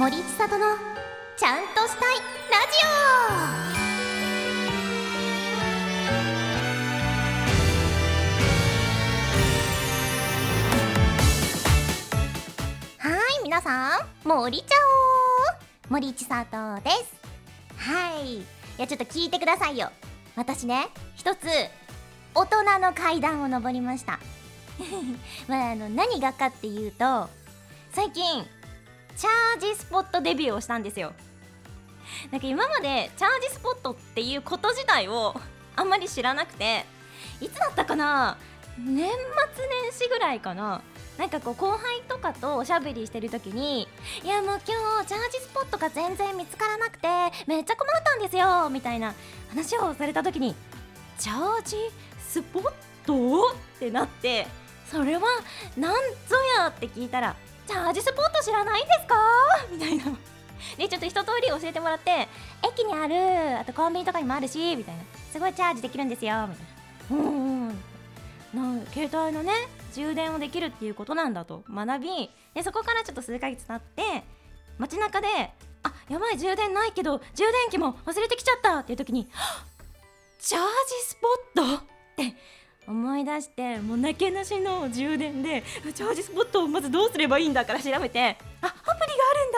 森千里のちゃんとしたいラジオ。はい皆さん森ちゃお森千里ですはいいやちょっと聞いてくださいよ私ね一つ大人の階段を登りましたまああの何がかっていうと最近チャージスポットデビューをしたんですよ。なんか今までチャージスポットっていうこと自体を あんまり知らなくていつだったかな？年末年始ぐらいかな。なんかこう後輩とかとおしゃべりしてる時にいやもう今日チャージスポットが全然見つからなくてめっちゃ困ったんですよみたいな話をされた時にチャージスポット？ってなってそれはなんぞや？って聞いたらチャージスポット知らないんですか？みたいな。でちょっと一通り教えてもらって駅にあるあとコンビニとかにもあるしみたいな。すごいチャージできるんですよ。みたいな。うんうん携帯のね充電をできるっていうことなんだと。学びでそこからちょっと数ヶ月経って街中であやばい充電ないけど充電器も忘れてきちゃったっていう時に チャージスポット？って思い出してもうなけなしの充電でチャージスポットをまずどうすればいいんだ？から調べてあアプリが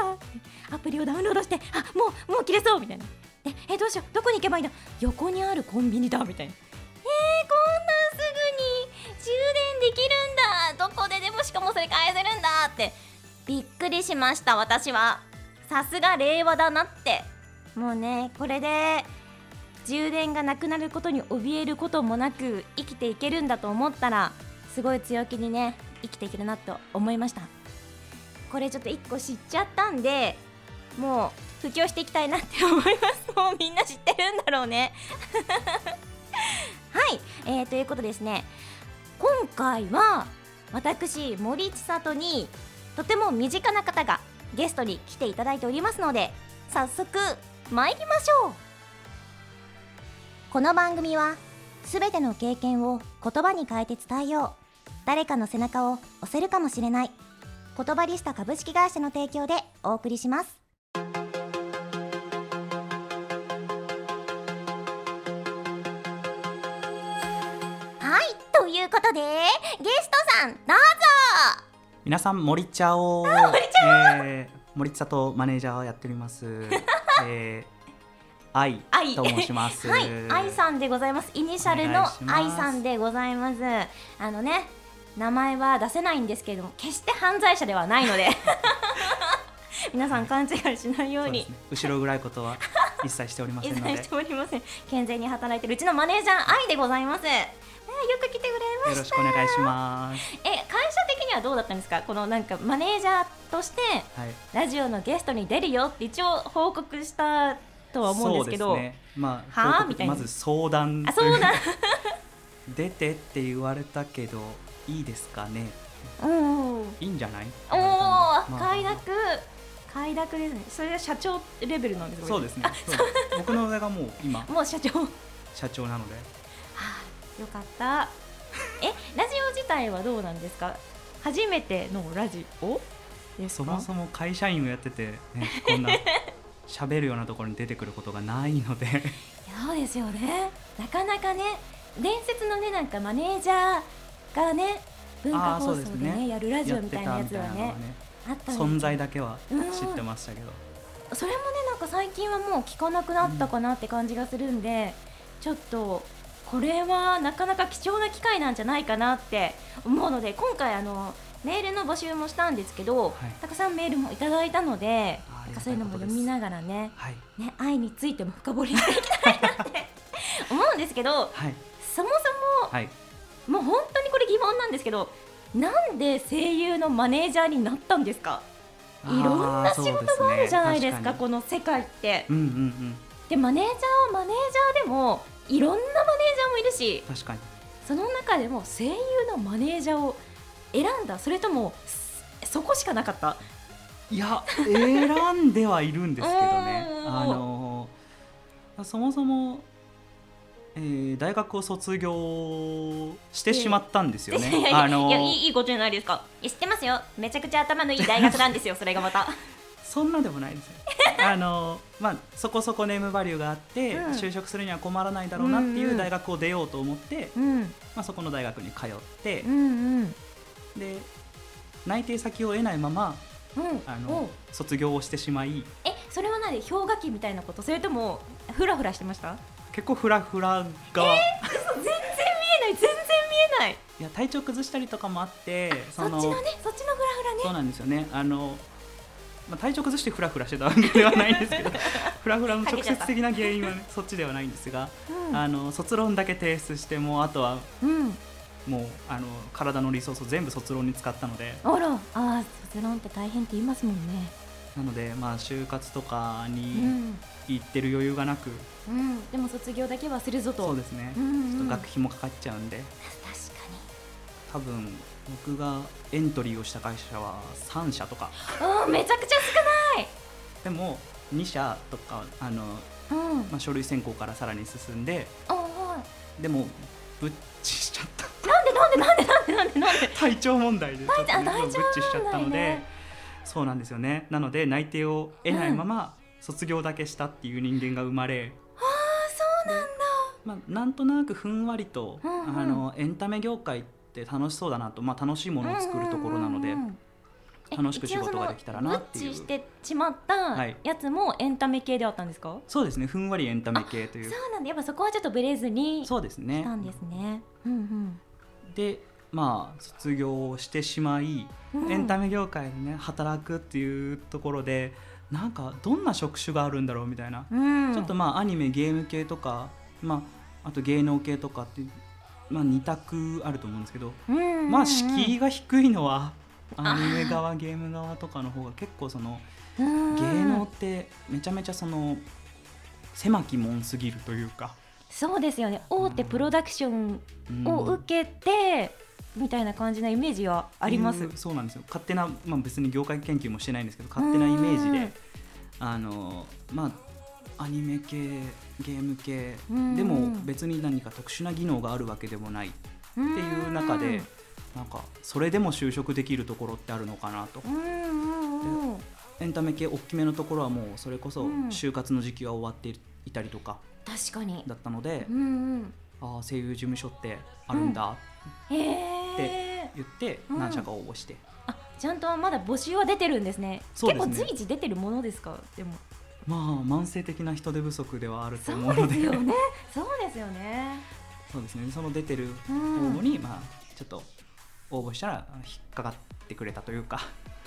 あるんだアプリをダウンロードしてあもうもう切れそうみたいな。でえどうしよう？どこに行けばいいんだ？横にあるコンビニだみたいなえー、こんなんすぐに充電できるんだどこででもしかもそれ返せるんだ！って。びっくりしました私は。さすが令和だなって。もうねこれで充電がなくなることに怯えることもなく生きていけるんだと思ったらすごい強気にね生きていけるなと思いました。これちょっと1個知っちゃったんでもう布教していきたいなって思います。もうみんな知ってるんだろうね。はい、えー、ということですね。今回は私森千里にとても身近な方がゲストに来ていただいておりますので早速参りましょう。この番組は全ての経験を言葉に変えて伝えよう。誰かの背中を押せるかもしれない。言葉リスタ株式会社の提供でお送りします。はいということでゲストさんどうぞ。皆さん森茶を森茶えー、森茶とマネージャーをやっております。えー、愛愛と申しますはい、愛さんでございます。イニシャルの愛さんでございます。あのね、名前は出せないんですけれども、決して犯罪者ではないので、皆さん勘違いしないようにそうね後ろ暗いことは一切しておりませんので一切しておりません。健全に働いてるうちのマネージャー愛でございます。ねよく来てくれまよした。ろしくお願いしますえ、会社的にはどうだったんですか？このなんかマネージャーとしてはいラジオのゲストに出るよって一応報告したとは思うんですけど、ね。まあはあ？みたいな。まず相談あ、そうだ。出てって言われたけどいいですかね？うん。いいんじゃない？おお、まあ快諾。快諾ですね。それは社長レベルなんですか？そうですね。僕の上がもう今。もう社長。は社長なので。あよかった。えラジオ自体はどうなんですか？初めてのラジオそもそも会社員をやってて、ね、こんな 喋るようなところに出てくることがないので。そうですよね。なかなかね伝説のねなんかマネージャーがね文化放送でねね。やるラジオみたいなやつはね存在だけは知ってましたけど、それもねなんか最近はもう聞かなくなったかなって感じがするんで、ちょっとこれはなかなか貴重な機会なんじゃないかなって思うので今回あのメールの募集もしたんですけど、はい。たくさんメールもいただいたのであなんかそういうのも読みながらねはい。ね愛についても深掘りしていきたいなって 思うんですけどはい。そもそはい。ももう本当にこれ疑問なんですけどなんで声優のマネージャーになったんですか？いろんな仕事があるじゃないですかあーそうこの世界って。うんうんうん。でマネージャーはマネージャーでもいろんなマネージャーもいるし確かに。その中でも声優のマネージャーを選んだそれともすそこしかなかった？いや選んではいるんですけどね。あのそもそも、えー大学を卒業してしまったんですよね、いやいやあのいやいいことじゃないですか。知ってますよ。めちゃくちゃ頭のいい大学なんですよ それがまた。そんなでもないですよ。あのまあそこそこネームバリューがあって、うん。就職するには困らないだろうなってうんうんいう大学を出ようと思って、うん。まあ、そこの大学に通ってう、んうん。で内定先を得ないままうんあおの卒業をしてしまい。えそれは何？氷河期みたいなこと？それともフラフラしてました？結構フラフラが、全然見えない。全然見えない。いや体調崩したりとかもあってそっちのねそっちのフラフラね。そうなんですよね。あの、まあ、体調崩してフラフラしてたわけではないんですけど フラフラの直接的な原因は、ね、そっちではないんですが、うん。あの卒論だけ提出してもうあとはうんもうあの体のリソースを全部卒論に使ったので。あらあー卒論って大変って言いますもんね。なのでまあ就活とかうにん。行ってる余裕がなく、うん。でも卒業だけはするぞと。そうですね、うんうんちょっと学費もかかっちゃうんで。確多分僕がエントリーをした会社は3社とか。かにあーめちゃくちゃでも2社とかあの、少ないうん。まあ、書類選考からさらに進んで。あはい。でもぶっちしちゃったなんでなんでなんでなんでなんでなんで体調問題でちょっと体体調ぶっちしちゃったので、ねそうなんですよねなので内定を得ないまま卒業だけしたっていう人間が生まれ、ああそうなんだまあ、なんとなくふんわりと、うんうんあのエンタメ業界って楽しそうだなと、まあ、楽しいものを作るところなので、楽しく仕事ができたらなっていうしてしまったやつもエンタメ系であったんですか、そうですねふんわりエンタメ系というそうなんだやっぱそこはちょっとブレずにそうですねしたんですねうんでまあ卒業してしまい、うん。エンタメ業界でね働くっていうところでなんかどんな職種があるんだろうみたいな、うん、うん、ちょっとまあアニメゲーム系とか、まあ、あと芸能系とかっていう、まあ、2択あると思うんですけど、うんうんうん。まあ敷居が低いのは。アニメ側ゲーム側とかの方が結構そのうん。芸能ってめちゃめちゃその狭き門すぎるというか、そうですよね。大手プロダクションうんを受けて、みたいな感じなイメージはあります。うそうなんですよ。勝手な、まあ、別に業界研究もしてないんですけど勝手なイメージうんで。あのまあアニメ系ゲーム系。うん。でも別に何か特殊な技能があるわけでもないっていう中でなんかそれでも就職できるところってあるのかなとエンタメ系大きめのところはもうそれこそうん。就活の時期は終わっていたりとか確かに。だったのでうんうん。ああ声優事務所ってあるんだへえ言ってうん。何社か応募して。あちゃんとまだ募集は出てるんですね。そうですね。結構随時出てるものですか？でも。まあ慢性的な人手不足ではあるとそ思うので。うですよね。そうですよね。そうですね。その出てる応うん。募に、まあちょっと応募したらあ引っかかってくれたというか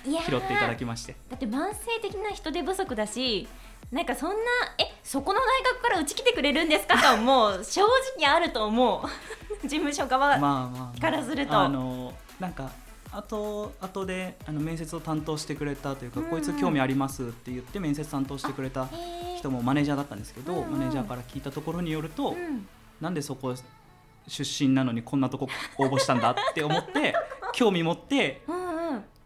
拾っていただきまして。だって慢性的な人手不足だしなんかそんなえそこの大学からうち来てくれるんですかともう。正直あると思う。事務所側、まあまあ、まあ、からすると。あのなんかあと後であの面接を担当してくれたというか、こいつ興味ありますって言って面接担当してくれた人もマネージャーだったんですけど、マネージャーから聞いたところによると、うんなんでそこ出身なのにこんなとこ応募したんだって思って興味持って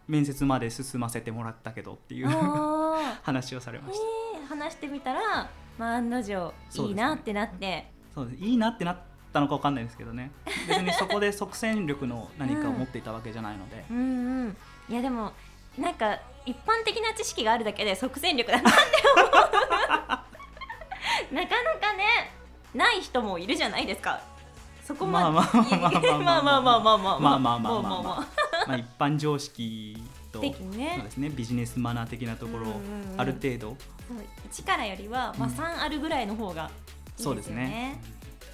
面接まで進ませてもらったけどっていう 話をされました。えー話してみたら、まあ、案の定いいなってなって、そうですいいなってなったのかわかんないですけどね。別にそこで即戦力の何かを持っていたわけじゃないので、うんうん。いやでもなんか一般的な知識があるだけで即戦力だなって思う。なかなかねない人もいるじゃないですか。そこまで。まあまあ。まあまあまあまあまあまあ。まあまあまあまあまあ。まあまあまあまあまあ一般常識とね。そうですねビジネスマナー的なところをうんうんうん。ある程度、そう1からよりは、まあ、うん。3あるぐらいの方がいいですよね,、そうですね。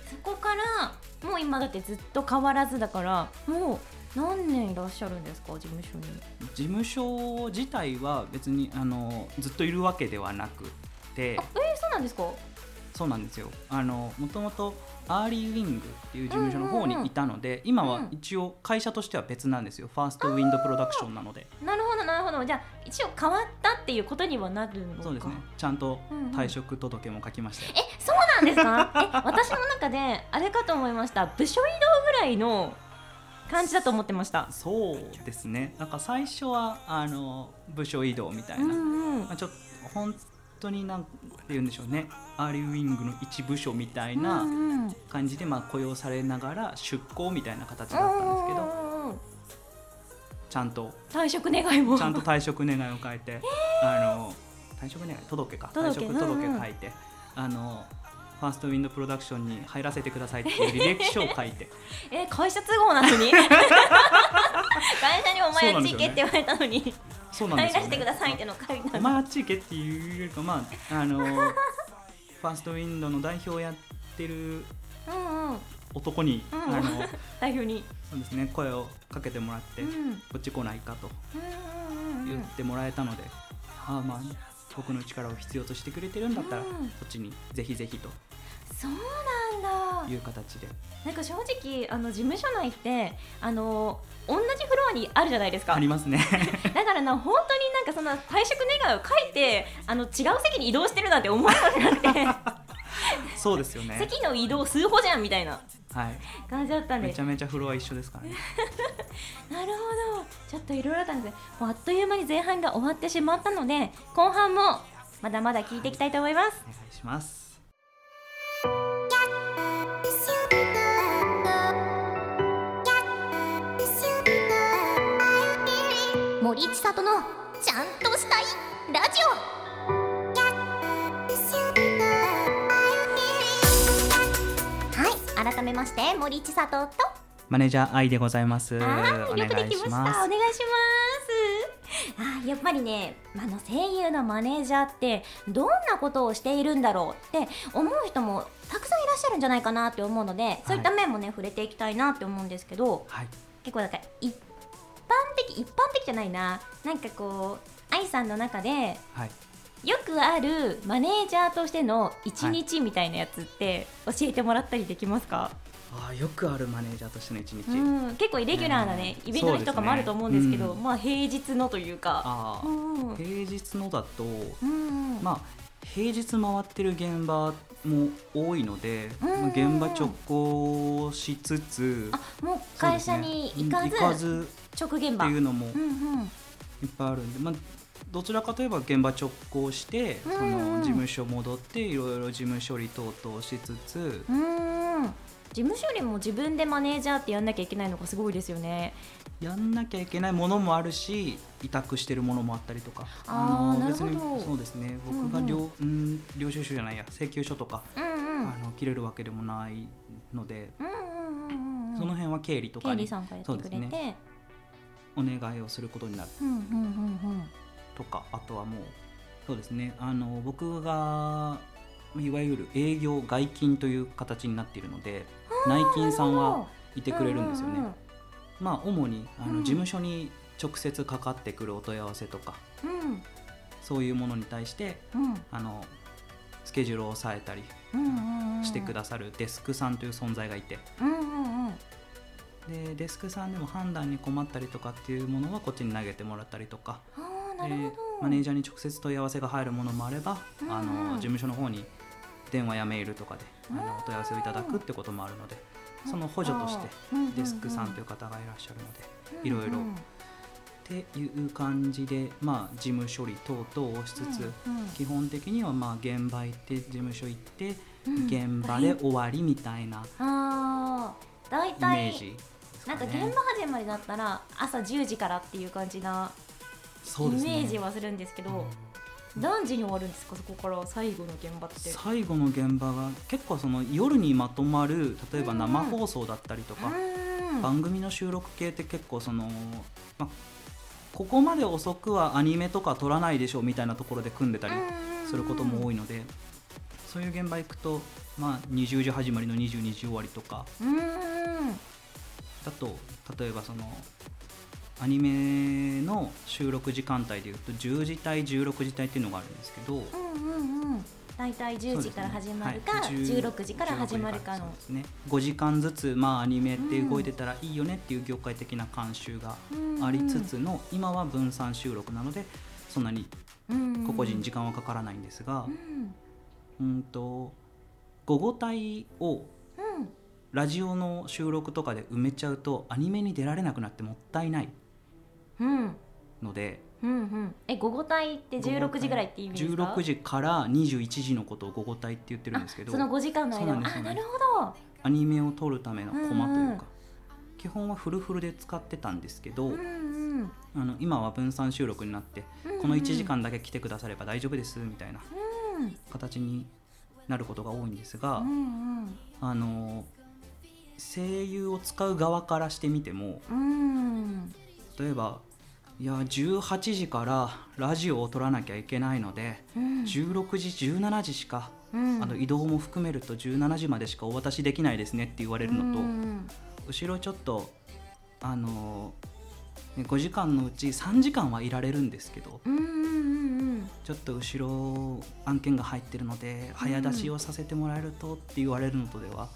そこからもう今だってずっと変わらずだからもう何年いらっしゃるんですか事務所に？事務所自体は別にあのずっといるわけではなくて。あえー、そうなんですか？そうなんですよ。あのもともとアーリーウィングっていう事務所の方にいたので、今は一応会社としては別なんですよ。ファーストウィンドプロダクションなので。なるほどなるほど。じゃあ一応変わったっていうことにはなるのか。そうですね。ちゃんとうんうん。退職届も書きました。よ、えそうなんですか？え私の中であれかと思いました。部署移動ぐらいの感じだと思ってました。そうですね。なんか最初はあの部署移動みたいな、うんうん。まあ、ちょっと本当になんて言うんでしょうね。アーリーウィングの一部署みたいな感じでまあ雇用されながら出向みたいな形だったんですけどちゃんと退職願いも。ちゃんと退職願を 書いて、あの退職願届けか。退職届書いて、あのファーストウィンドプロダクションに入らせてくださいっていう履歴書を書いて。え会社都合なのに。会社にお前あっち行けって言われたのに、そうなんですよ、入らせてくださいってのを書いたお前あっち行けっていうよりかまああの ファーストウィンドの代表をやってるうんうん。男に、うんあの 代表に、そうですね声をかけてもらって、うん。こっち来ないかとうんうんうん言ってもらえたので、ああまあ僕の力を必要としてくれてるんだったら、うん。こっちにぜひぜひとそうなんだ。いう形で。なんか正直あの事務所内ってあの同じフロアにあるじゃないですか。ありますね。だからな本当になんかその退職願を書いてあの違う席に移動してるなんて思わなくて。そうですよね。席の移動数歩じゃんみたいなはい。感じだったんで。めちゃめちゃフロア一緒ですからね。なるほど。ちょっといろいろあったんですね。もうあっという間に前半が終わってしまったので後半もまだまだ聞いていきたいと思います。お願いします森千里のちゃんとしたいラジオ。はい改めまして森千里と。マネージャー愛でございます。おはい、よくできました。お願いします。あー、やっぱりね、あの声優のマネージャーってどんなことをしているんだろうって思う人もたくさんいらっしゃるんじゃないかなって思うので、そういった面もね触れていきたいなって思うんですけど、はい。結構なんか一般的一般的じゃないな、なんかこう愛さんの中ではい。よくあるマネージャーとしての一日みたいなやつって教えてもらったりできますか？あーよくあるマネージャーとしての一日、うん、結構イレギュラーなね、うん。イベントの日とかもあると思うんですけどそうですね。まあ平日のというか。うんうん。平日のだとうんまあ平日回ってる現場も多いので、うんうん現場直行しつつあもう会社に行かず,、ねうん行かず直現場。いうのもうんうん。いっぱいあるんで、まあ、どちらかといえば現場直行して、うんうん。その事務所戻っていろいろ事務処理等々しつつ、うん事務処理も自分でマネージャーってやんなきゃいけないのがすごいですよね。やんなきゃいけないものもあるし委託してるものもあったりとか。あーの別にそうですねうんうん。僕が領,、うん領収書じゃないや請求書とか、うんうん。あの切れるわけでもないので、うんうんうんうんその辺は経理とかにそうですお願いをすることになる。とかあとはもうそうですね。あの僕がいわゆる営業外勤という形になっているので内勤さんはいてくれるんですよね。まあ主にあうん。の事務所に直接かかってくるお問い合わせとかうん。そういうものに対してうん。あのスケジュールを抑えたりしてくださるデスクさんという存在がいて。うんうんうんでデスクさんでも判断に困ったりとかっていうものはこっちに投げてもらったりとか。マネージャーに直接問い合わせが入るものもあれば、うんあの事務所の方に電話やメールとかであのお問い合わせをいただくってこともあるのでその補助としてデスクさんという方がいらっしゃるのでいろいろ。っていう感じで、まあ、事務処理等々をしつつ、基本的にはまあ現場行って事務所行って、現場で終わりみたいなイメ体ージ。なんか現場始まりだったら朝10時からっていう感じなイメージはするんですけど何時に終わるんですか？そこから最後の現場って。最後の現場が結構その夜にまとまる例えば生放送だったりとか、うん。番組の収録系って結構その、まあ、ここまで遅くはアニメとか撮らないでしょみたいなところで組んでたりすることも多いので、そういう現場行くと、まあ、20時始まりの22時終わりとかうんだと例えばそのアニメの収録時間帯でいうと10時帯16時帯っていうのがあるんですけど。うんうんうん。大体10時から始まるか、ね。はい。16時から始まるかの。ですね、5時間ずつ、まあ、アニメって動いてたらいいよねっていう業界的な慣習がありつつの、今は分散収録なのでそんなに個々人時間はかからないんですがう、ん。うんと午後帯をうんラジオの収録とかで埋めちゃうとアニメに出られなくなってもったいない。うん。のでうんうん。え午後帯って16時ぐらいって意味ですか？16時から21時のことを午後帯って言ってるんですけどあその5時間の間。そうなんですはあなるほど。アニメを撮るためのコマというか、基基本はフルフルで使ってたんですけど、うんうん。あの今は分散収録になって、うんうん。この1時間だけ来てくだされば大丈夫ですみたいなうん。形になることが多いんですが、うん。あの声優を使う側からしてみてもうん。例えばいや18時からラジオを撮らなきゃいけないので、うん。16時17時しか、うん。あの移動も含めると17時までしかお渡しできないですねって言われるのと、うん。後ろちょっとあの、ね、5時間のうち3時間はいられるんですけどうんうんうん。ちょっと後ろ案件が入ってるので早出しをさせてもらえるとって言われるのとでは、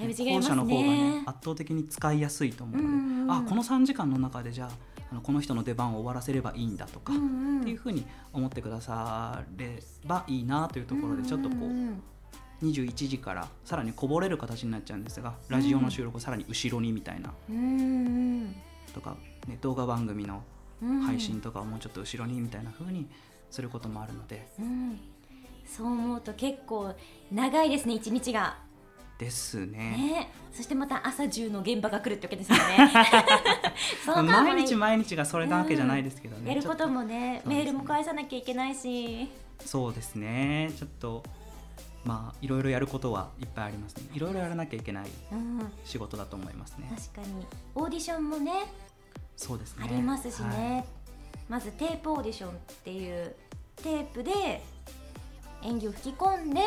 だいぶ違いますね。後者の方がね圧倒的に使いやすいと思うので、うんうんあこの3時間の中でじゃああのこの人の出番を終わらせればいいんだとか、うんうんっていうふうに思ってくださればいいなというところでちょっとこう、ん21時からさらにこぼれる形になっちゃうんですがラジオの収録をさらに後ろにみたいな。うんうんとか、ね、動画番組のうん。配信とかをもうちょっと後ろにみたいな風にすることもあるので。うん。そう思うと結構長いですね一日がですね。ね。そしてまた朝中の現場が来るってわけですよね。毎日毎日がそれなわけじゃないですけどね、やることもねね。メールも返さなきゃいけないし。そうですね。ちょっとまあいろいろやることはいっぱいありますね。いろいろやらなきゃいけないうん。仕事だと思いますね。確かに。オーディションもねそうですね。ありますしね、はい。まずテープオーディションっていうテープで演技を吹き込んで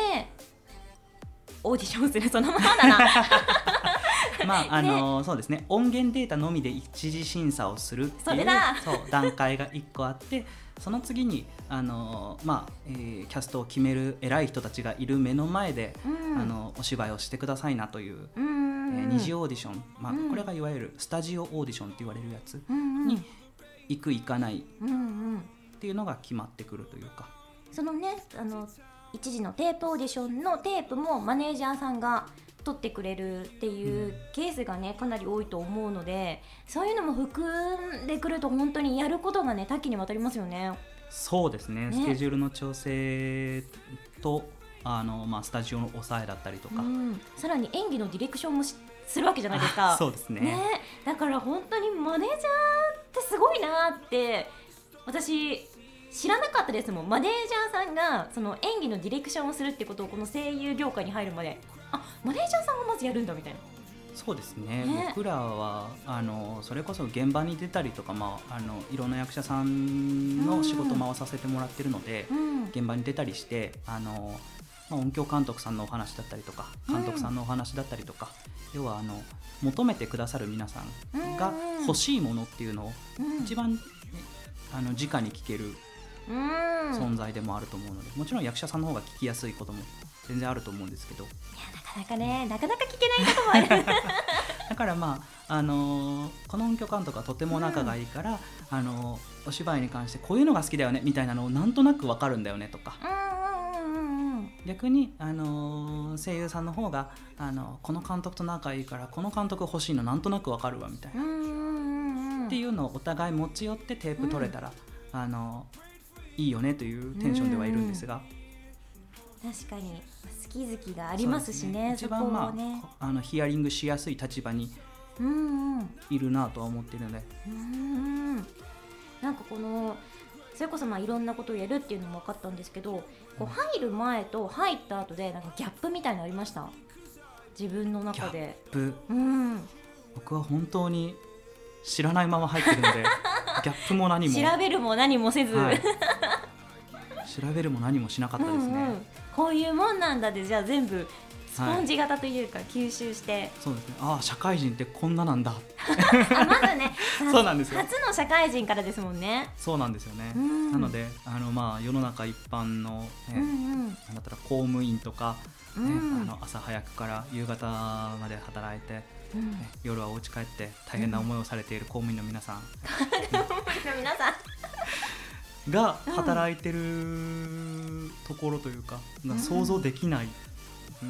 オーディションするそのままだな。まああのそうですね。音源データのみで一次審査をするっていうそう段階が1個あってその次にあの、まあえーキャストを決める偉い人たちがいる目の前で、うん。あのお芝居をしてくださいなという、うんえー二次オーディション、まあうん。これがいわゆるスタジオオーディションって言われるやつに行く行かないっていうのが決まってくるというか。そのねあの一時のテープオーディションのテープもマネージャーさんが取ってくれるっていうケースがねかなり多いと思うのでそういうのも含んでくると本当にやることがね多岐にわたりますよね。そうですね。ね。スケジュールの調整とあの、まあ、スタジオの抑えだったりとか、うん、さらに演技のディレクションもしするわけじゃないですか。そうですね。ね。だから本当にマネージャーってすごいなって私知らなかったですもん。マネージャーさんがその演技のディレクションをするってことをこの声優業界に入るまで。あマネージャーさんがまずやるんだみたいな。そうですね。ね。僕らはあのそれこそ現場に出たりとか、まあ、あのいろんな役者さんの仕事を回させてもらってるので、うん。現場に出たりしてあの、まあ、音響監督さんのお話だったりとか監督さんのお話だったりとか、要はあの求めてくださる皆さんがうん。欲しいものっていうのをうん。一番、ねあの直に聞けるうん存在でもあると思うので、もちろん役者さんの方が聞きやすいことも全然あると思うんですけど。いやなかなかねなかなか聞けないこともある。だからまあ、あのーこの音響監督はとても仲がいいから、あのーお芝居に関してこういうのが好きだよねみたいなのをなんとなくわかるんだよねとか。うんうんうんうん逆に、あのー声優さんの方が、あのこの監督と仲いいからこの監督欲しいのなんとなくわかるわみたいな、うんうんうんうんっていうのをお互い持ち寄ってテープ取れたら、あのいいよねというテンションではいるんですが。確かに。好き好きがありますしねそうですそこ一番まあ、をね。あのヒアリングしやすい立場にいるなとは思っているので。うんなんかこのそれこそまあいろんなことをやるっていうのも分かったんですけどこう入る前と入った後でなんかギャップみたいなのありました？自分の中で。プ。うん。僕は本当に知らないまま入ってるので ギャップも何も。調べるも何もせず、はい、調べるも何もしなかったですね、うんうん。こういうもんなんだでじゃあ全部スポンジ型というか吸収して、そうですね。ああ社会人ってこんななんだ。あまずね そうなんですよ。初の社会人からですもんね。そうなんですよね、うん。なのであのまあ世の中一般の、ねうんうん。だったら公務員とか、ねうん。あの朝早くから夕方まで働いて、うん。ね夜はお家帰って大変な思いをされている公務員の皆さん。皆さんが働いてるところというか、ん。想像できない、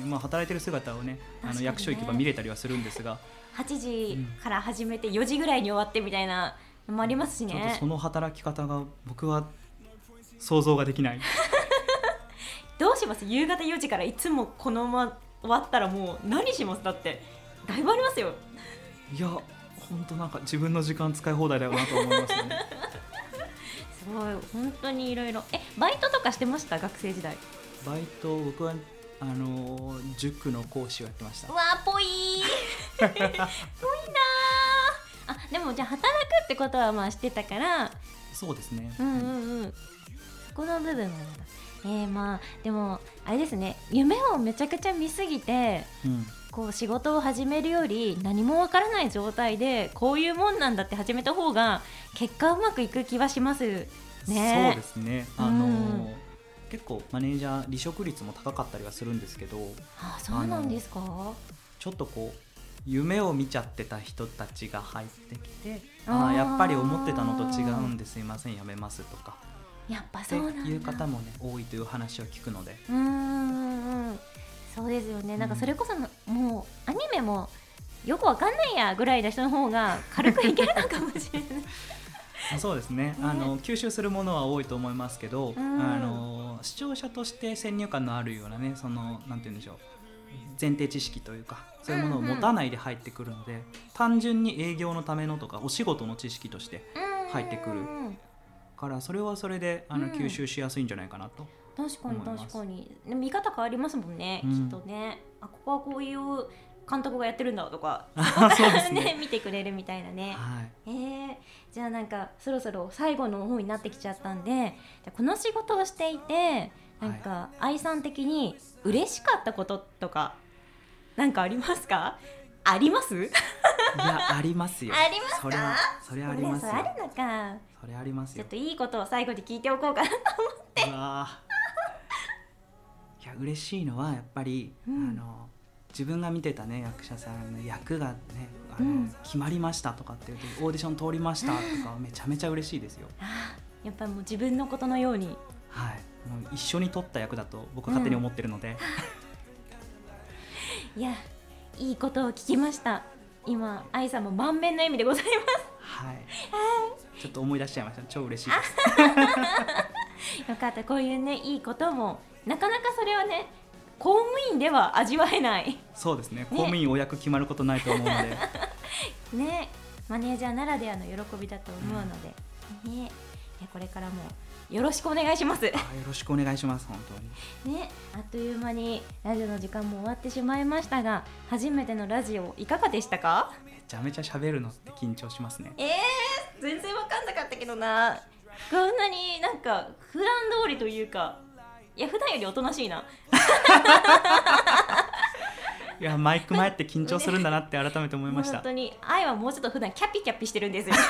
まあ、働いてる姿をねあの役所行けば見れたりはするんですが、8時から始めて4時ぐらいに終わってみたいなのもありますしね。ちょっとその働き方が僕は想像ができない。どうします？夕方4時からいつもこのまま終わったらもう何します？だってだいぶありますよ。いや本当なんか自分の時間使い放題だよなと思いますね。す ごい。本当にいろいろえバイトとかしてました？学生時代。バイト僕はあの塾の講師をやってました。うわーぽいー。ぽいなー。あでもじゃあ働くってことはまあしてたから。そうですね、うんうんうん。そこの部分はえー、まあでもあれですね。夢をめちゃくちゃ見すぎてうんこう仕事を始めるより何もわからない状態でこういうもんなんだって始めた方が結果うまくいく気はしますね。そうですね。あの、うん。結構マネージャー離職率も高かったりはするんですけどあそうなんですか？ちょっとこう夢を見ちゃってた人たちが入ってきてあー。あやっぱり思ってたのと違うんですいませんやめますとか。やっぱそうなんだ。いう方もね多いという話を聞くので。うーんそうですよね。なんかそれこそのもうアニメもよくわかんないやぐらいの人の方が軽くいけるのかもしれない。あ そうですね。あの吸収するものは多いと思いますけど、うん。あの視聴者として先入観のあるようなねそのなんて言うんでしょう前提知識というかそういうものを持たないで入ってくるので、単純に営業のためのとかお仕事の知識として入ってくる。うんからそれはそれであのうん。吸収しやすいんじゃないかなと、確かに確かに。でも見方変わりますもんね、うん。きっとね。あここはこういう監督がやってるんだとか そうですね。見てくれるみたいなね。はい。えー、じゃあなんかそろそろ最後の方になってきちゃったんでじゃあこの仕事をしていてなんか愛さん的に嬉しかったこととかなんかありますか？あります？いやありますよ。ありますか？それはそれはありますよ。それあるのか。それありますよ。ちょっといいことを最後に聞いておこうかなうわー。いや嬉しいのはやっぱり、うん。あの自分が見てたね役者さんの役がねあの、うん。決まりましたとかっていうとオーディション通りましたとかめちゃめちゃ嬉しいですよ。やっぱもう自分のことのように。はい。もう一緒に撮った役だと僕は勝手に思ってるので、いやいいことを聞きました。今愛さんも満面の笑みでございまはい。ちょっと思い出しちゃいました。超嬉しい よかった。こういうねいいこともなかなかそれはね公務員では味わえない。そうですね。公務員お役決まることないと思うので、ね。マネージャーならではの喜びだと思うので、ね。いやこれからもよろしくお願いします。あよろしくお願いします本当に。ねあっという間にラジオの時間も終わってしまいましたが初めてのラジオいかがでしたか？めちゃめちゃ喋るのって緊張しますね。えー、全然わかんなかったけどな。こんなになんか普段通りというかいや普段よりおとなしいな。いやマイク前って緊張するんだなって改めて思いました。本当に。愛はもうちょっと普段キャピキャピしてるんですよ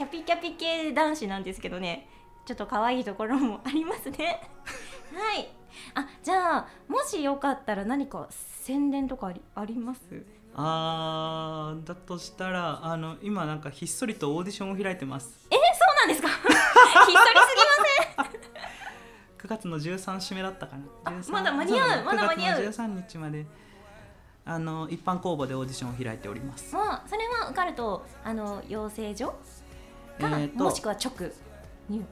キャピキャピ系男子なんですけどね。ちょっと可愛いところもありますね。はい。あじゃあもしよかったら何か宣伝とかありあります？あーだとしたらあの今なんかひっそりとオーディションを開いてます。えそうなんですか？ひっそりすぎません。9月の13締めだったかな。あ13まだ間に合うまだ間に合う。9月の13日まであの一般公募でオーディションを開いております。もうそれは受かるとあの養成所か、えーともしくは直入。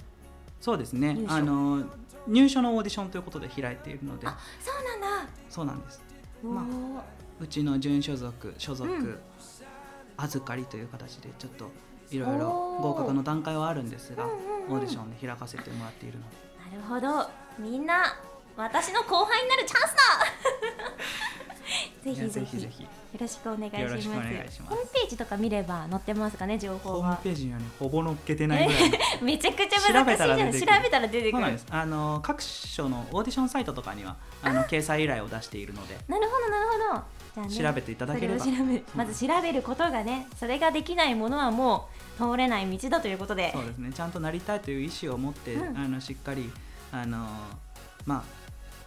そうですね。入所。あの入所のオーディションということで開いているので。あそうなんだ。そうなんです。まうちの準所属所属、うん。預かりという形でちょっといろいろ合格の段階はあるんですが、うんうんうん。オーディションで開かせてもらっているので。なるほど。みんな私の後輩になるチャンスだぜひぜひよろしくお願いします。ホームページとか見れば載ってますかね情報ホームはページにはねほぼ載っけてないぐらい。の めちゃくちゃ難しいじゃん調べ調べたたら出てくる。そうなんです。あの各所のオーディションサイトとかにはあの 掲載依頼を出しているので。なるほどなるほど。じゃあね調べていただければ。まず調べることがねそれができないものはもう通れない道だということで。そうですね。ちゃんとなりたいという意思を持って、うん。あのしっかりあのま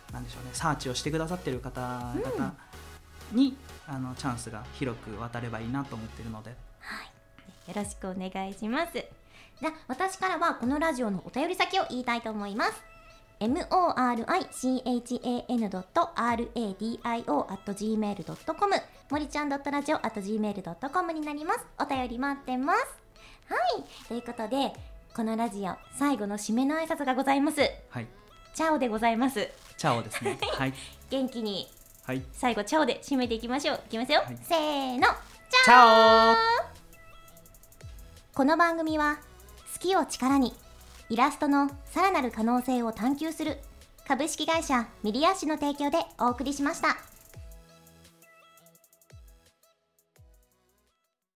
あなんでしょうね。サーチをしてくださっている方々に、あのチャンスが広く渡ればいいなと思っているのでよろしくお願いします。じゃあ私からはこのラジオのお便り先を言いたいと思います。morichan.radio.gmail.com 森ちゃん .radio.gmail.com になります。お便り待ってます。はい。ということで、このラジオ最後の締めの挨拶がございます。はいチャオでございます。チャオですねはい 元気にはい。最後チャオで締めていきましょう。いきますよ、はい。せーの。チャオこの番組は好きを力にイラストのさらなる可能性を探求する株式会社ミリアッシュの提供でお送りしました。